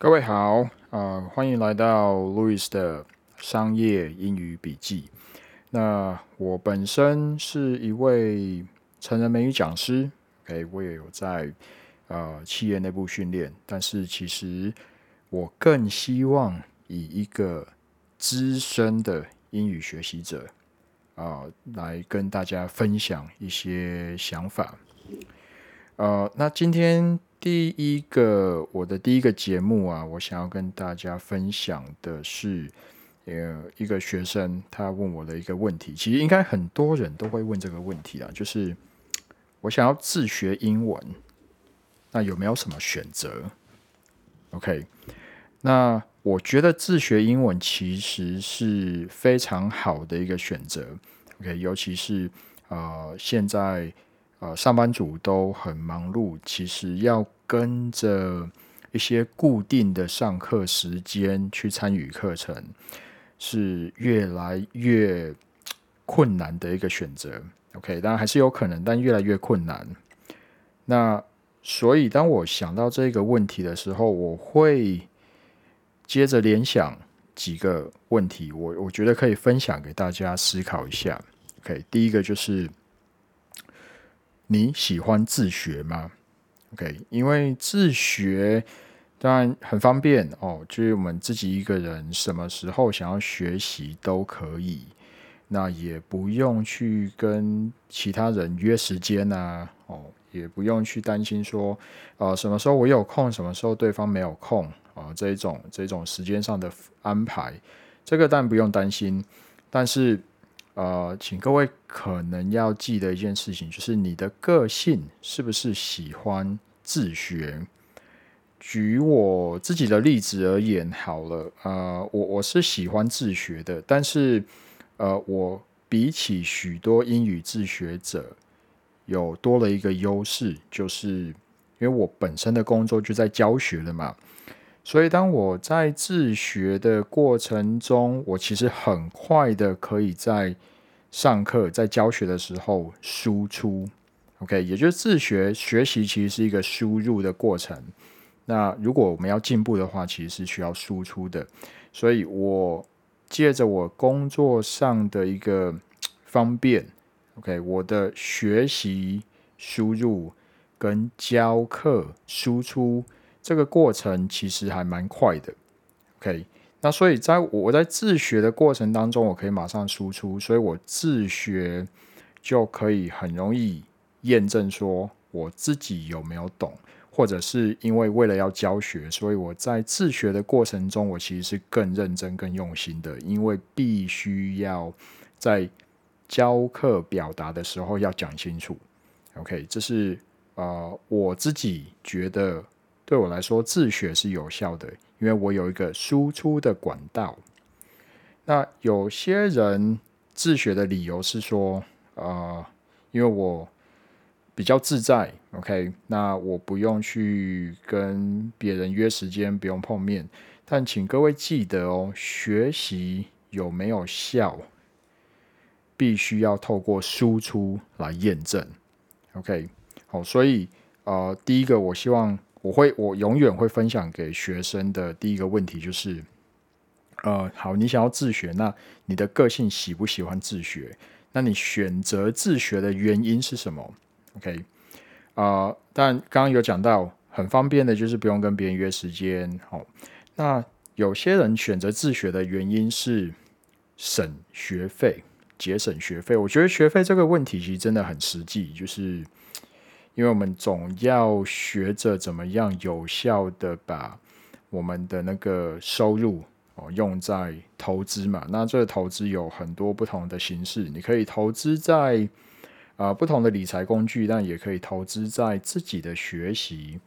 各位好，啊，欢迎来到 Louis 的商业英语笔记。那我本身是一位成人美语讲师，OK，我也有在呃企业内部训练，但是其实我更希望以一个资深的英语学习者啊来跟大家分享一些想法。呃，那今天第一个我的第一个节目啊，我想要跟大家分享的是。呃，一个学生他问我的一个问题，其实应该很多人都会问这个问题啊，就是我想要自学英文，那有没有什么选择？OK，那我觉得自学英文其实是非常好的一个选择。OK，尤其是呃现在呃上班族都很忙碌，其实要跟着一些固定的上课时间去参与课程。是越来越困难的一个选择，OK，当然还是有可能，但越来越困难。那所以，当我想到这个问题的时候，我会接着联想几个问题，我我觉得可以分享给大家思考一下。OK，第一个就是你喜欢自学吗？OK，因为自学。当然很方便哦，就是我们自己一个人什么时候想要学习都可以，那也不用去跟其他人约时间呐，哦，也不用去担心说，呃，什么时候我有空，什么时候对方没有空啊，这种这种时间上的安排，这个当然不用担心。但是，呃，请各位可能要记得一件事情，就是你的个性是不是喜欢自学？举我自己的例子而言，好了，呃，我我是喜欢自学的，但是，呃，我比起许多英语自学者，有多了一个优势，就是因为我本身的工作就在教学了嘛，所以当我在自学的过程中，我其实很快的可以在上课、在教学的时候输出，OK，也就是自学学习其实是一个输入的过程。那如果我们要进步的话，其实是需要输出的。所以我借着我工作上的一个方便，OK，我的学习输入跟教课输出这个过程其实还蛮快的，OK。那所以在我在自学的过程当中，我可以马上输出，所以我自学就可以很容易验证说我自己有没有懂。或者是因为为了要教学，所以我在自学的过程中，我其实是更认真、更用心的，因为必须要在教课表达的时候要讲清楚。OK，这是呃我自己觉得对我来说自学是有效的，因为我有一个输出的管道。那有些人自学的理由是说，呃，因为我。比较自在，OK，那我不用去跟别人约时间，不用碰面。但请各位记得哦，学习有没有效，必须要透过输出来验证，OK。好，所以呃，第一个我希望我会我永远会分享给学生的第一个问题就是，呃，好，你想要自学，那你的个性喜不喜欢自学？那你选择自学的原因是什么？OK，啊，但刚刚有讲到很方便的，就是不用跟别人约时间。好，那有些人选择自学的原因是省学费、节省学费。我觉得学费这个问题其实真的很实际，就是因为我们总要学着怎么样有效的把我们的那个收入哦用在投资嘛。那这个投资有很多不同的形式，你可以投资在。啊，不同的理财工具，但也可以投资在自己的学习。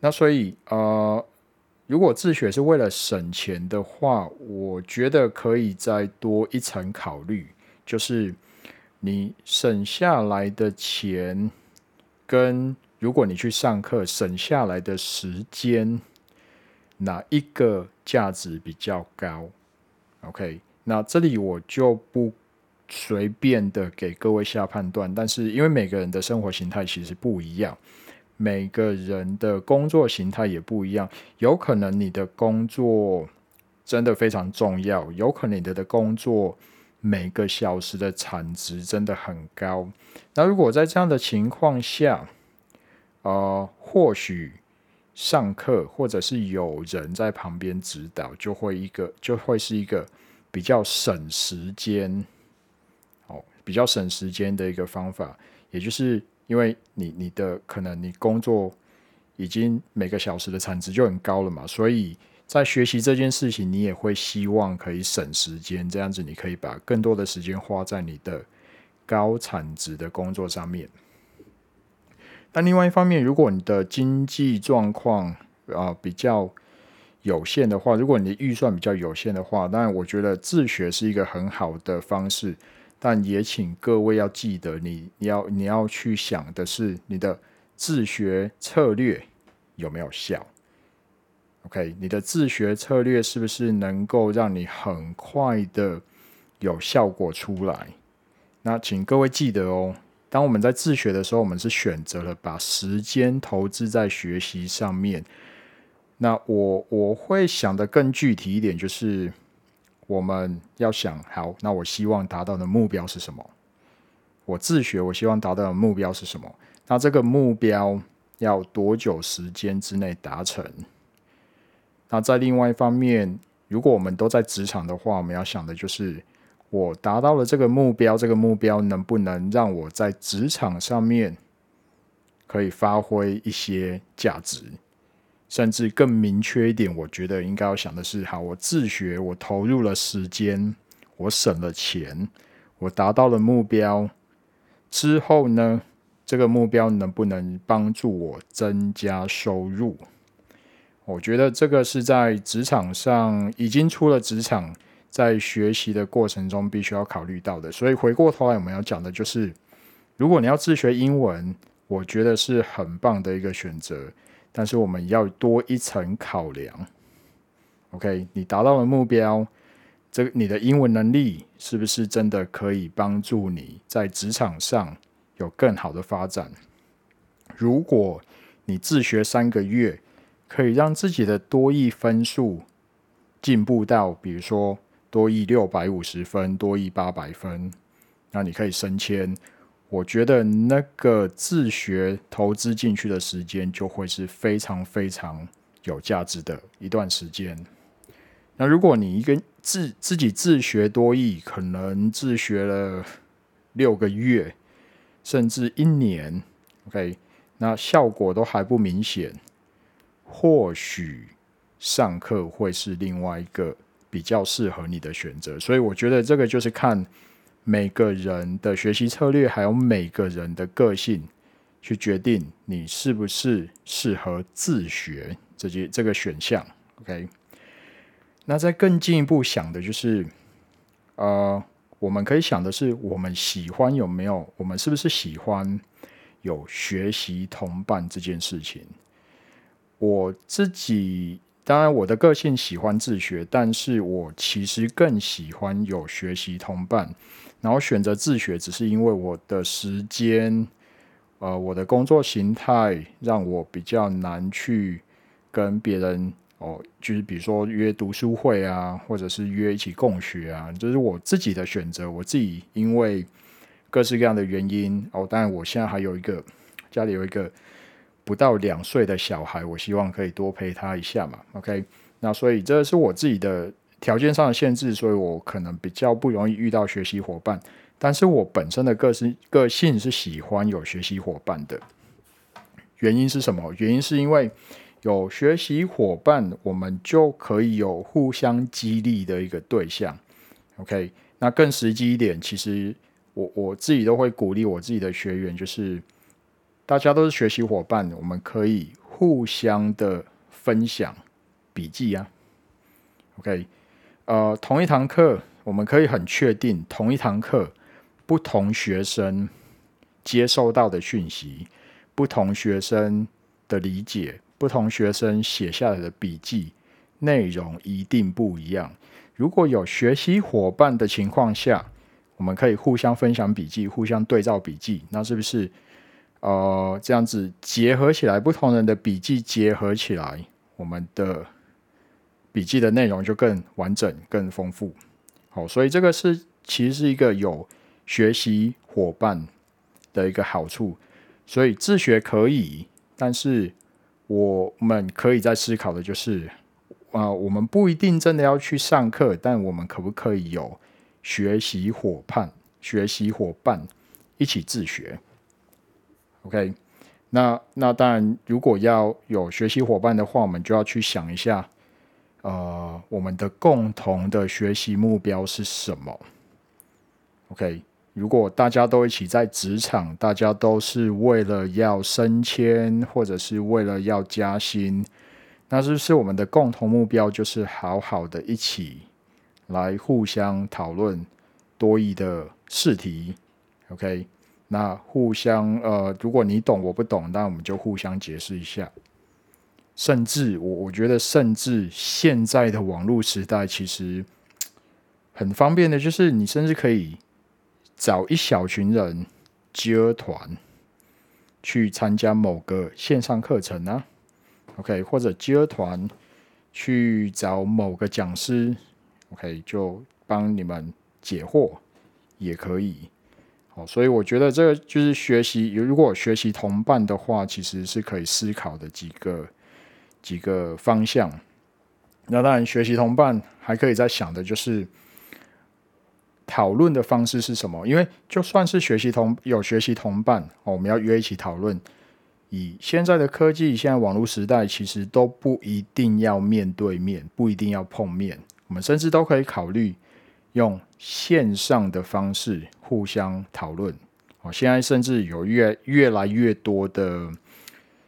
那所以，呃，如果自学是为了省钱的话，我觉得可以再多一层考虑，就是你省下来的钱，跟如果你去上课省下来的时间，哪一个价值比较高？OK，那这里我就不。随便的给各位下判断，但是因为每个人的生活形态其实不一样，每个人的工作形态也不一样，有可能你的工作真的非常重要，有可能你的工作每个小时的产值真的很高。那如果在这样的情况下，呃，或许上课或者是有人在旁边指导，就会一个就会是一个比较省时间，哦，比较省时间的一个方法，也就是因为你你的可能你工作已经每个小时的产值就很高了嘛，所以在学习这件事情，你也会希望可以省时间，这样子你可以把更多的时间花在你的高产值的工作上面。但另外一方面，如果你的经济状况啊比较有限的话，如果你的预算比较有限的话，当然我觉得自学是一个很好的方式。但也请各位要记得，你你要你要去想的是，你的自学策略有没有效？OK，你的自学策略是不是能够让你很快的有效果出来？那请各位记得哦。当我们在自学的时候，我们是选择了把时间投资在学习上面。那我我会想的更具体一点，就是我们要想好，那我希望达到的目标是什么？我自学，我希望达到的目标是什么？那这个目标要多久时间之内达成？那在另外一方面，如果我们都在职场的话，我们要想的就是。我达到了这个目标，这个目标能不能让我在职场上面可以发挥一些价值？甚至更明确一点，我觉得应该要想的是：好，我自学，我投入了时间，我省了钱，我达到了目标之后呢？这个目标能不能帮助我增加收入？我觉得这个是在职场上已经出了职场。在学习的过程中，必须要考虑到的。所以回过头来，我们要讲的就是，如果你要自学英文，我觉得是很棒的一个选择。但是我们要多一层考量。OK，你达到了目标，这个你的英文能力是不是真的可以帮助你在职场上有更好的发展？如果你自学三个月，可以让自己的多益分数进步到，比如说。多益六百五十分，多亿八百分，那你可以升迁。我觉得那个自学投资进去的时间，就会是非常非常有价值的一段时间。那如果你一个自自己自学多益，可能自学了六个月，甚至一年，OK，那效果都还不明显，或许上课会是另外一个。比较适合你的选择，所以我觉得这个就是看每个人的学习策略，还有每个人的个性，去决定你是不是适合自学这些这个选项。OK，那再更进一步想的就是，呃，我们可以想的是，我们喜欢有没有，我们是不是喜欢有学习同伴这件事情？我自己。当然，我的个性喜欢自学，但是我其实更喜欢有学习同伴。然后选择自学，只是因为我的时间，呃，我的工作形态让我比较难去跟别人哦，就是比如说约读书会啊，或者是约一起共学啊，这是我自己的选择。我自己因为各式各样的原因哦，当然我现在还有一个家里有一个。不到两岁的小孩，我希望可以多陪他一下嘛。OK，那所以这是我自己的条件上的限制，所以我可能比较不容易遇到学习伙伴。但是我本身的个性个性是喜欢有学习伙伴的。原因是什么？原因是因为有学习伙伴，我们就可以有互相激励的一个对象。OK，那更实际一点，其实我我自己都会鼓励我自己的学员，就是。大家都是学习伙伴，我们可以互相的分享笔记啊。OK，呃，同一堂课，我们可以很确定，同一堂课不同学生接收到的讯息、不同学生的理解、不同学生写下来的笔记内容一定不一样。如果有学习伙伴的情况下，我们可以互相分享笔记、互相对照笔记，那是不是？呃，这样子结合起来，不同人的笔记结合起来，我们的笔记的内容就更完整、更丰富。好，所以这个是其实是一个有学习伙伴的一个好处。所以自学可以，但是我们可以在思考的就是，啊，我们不一定真的要去上课，但我们可不可以有学习伙伴、学习伙伴一起自学？OK，那那当然，如果要有学习伙伴的话，我们就要去想一下，呃，我们的共同的学习目标是什么？OK，如果大家都一起在职场，大家都是为了要升迁，或者是为了要加薪，那是不是我们的共同目标就是好好的一起来互相讨论多义的试题？OK。那互相呃，如果你懂我不懂，那我们就互相解释一下。甚至我我觉得，甚至现在的网络时代，其实很方便的，就是你甚至可以找一小群人接团去参加某个线上课程啊，OK，或者接团去找某个讲师，OK，就帮你们解惑也可以。所以我觉得这个就是学习，如果学习同伴的话，其实是可以思考的几个几个方向。那当然，学习同伴还可以在想的就是讨论的方式是什么？因为就算是学习同有学习同伴，哦，我们要约一起讨论。以现在的科技，现在网络时代，其实都不一定要面对面，不一定要碰面，我们甚至都可以考虑。用线上的方式互相讨论，哦，现在甚至有越越来越多的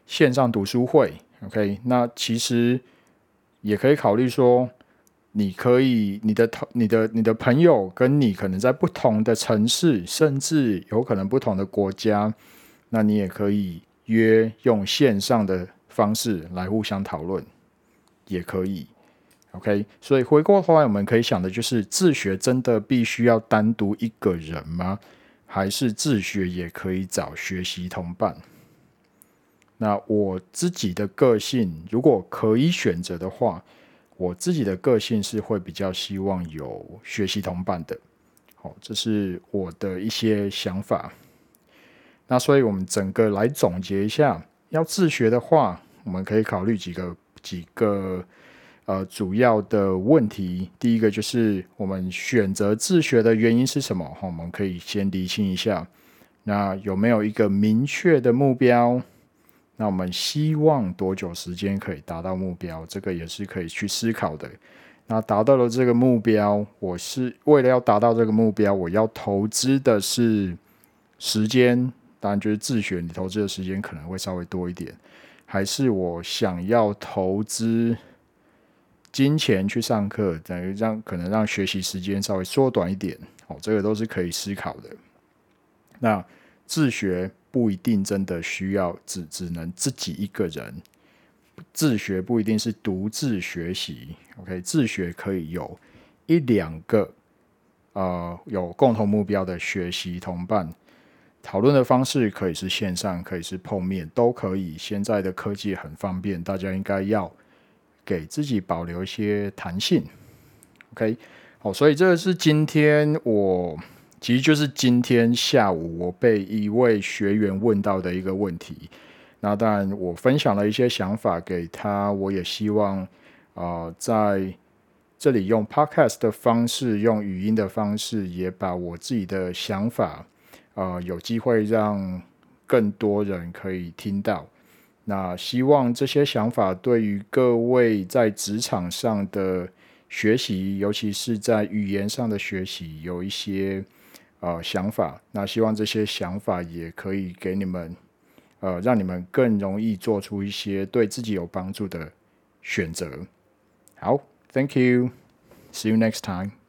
线上读书会，OK，那其实也可以考虑说，你可以你的同你的你的朋友跟你可能在不同的城市，甚至有可能不同的国家，那你也可以约用线上的方式来互相讨论，也可以。OK，所以回过头来，我们可以想的就是：自学真的必须要单独一个人吗？还是自学也可以找学习同伴？那我自己的个性，如果可以选择的话，我自己的个性是会比较希望有学习同伴的。好，这是我的一些想法。那所以我们整个来总结一下，要自学的话，我们可以考虑几个几个。呃，主要的问题，第一个就是我们选择自学的原因是什么？哈，我们可以先理清一下。那有没有一个明确的目标？那我们希望多久时间可以达到目标？这个也是可以去思考的。那达到了这个目标，我是为了要达到这个目标，我要投资的是时间，当然就是自学，你投资的时间可能会稍微多一点，还是我想要投资？金钱去上课，等于让可能让学习时间稍微缩短一点，哦，这个都是可以思考的。那自学不一定真的需要只只能自己一个人，自学不一定是独自学习。OK，自学可以有一两个呃有共同目标的学习同伴，讨论的方式可以是线上，可以是碰面，都可以。现在的科技很方便，大家应该要。给自己保留一些弹性，OK，好，所以这个是今天我其实就是今天下午我被一位学员问到的一个问题。那当然，我分享了一些想法给他，我也希望啊在这里用 Podcast 的方式，用语音的方式，也把我自己的想法啊有机会让更多人可以听到。那希望这些想法对于各位在职场上的学习，尤其是在语言上的学习，有一些呃想法。那希望这些想法也可以给你们，呃，让你们更容易做出一些对自己有帮助的选择。好，Thank you，See you next time。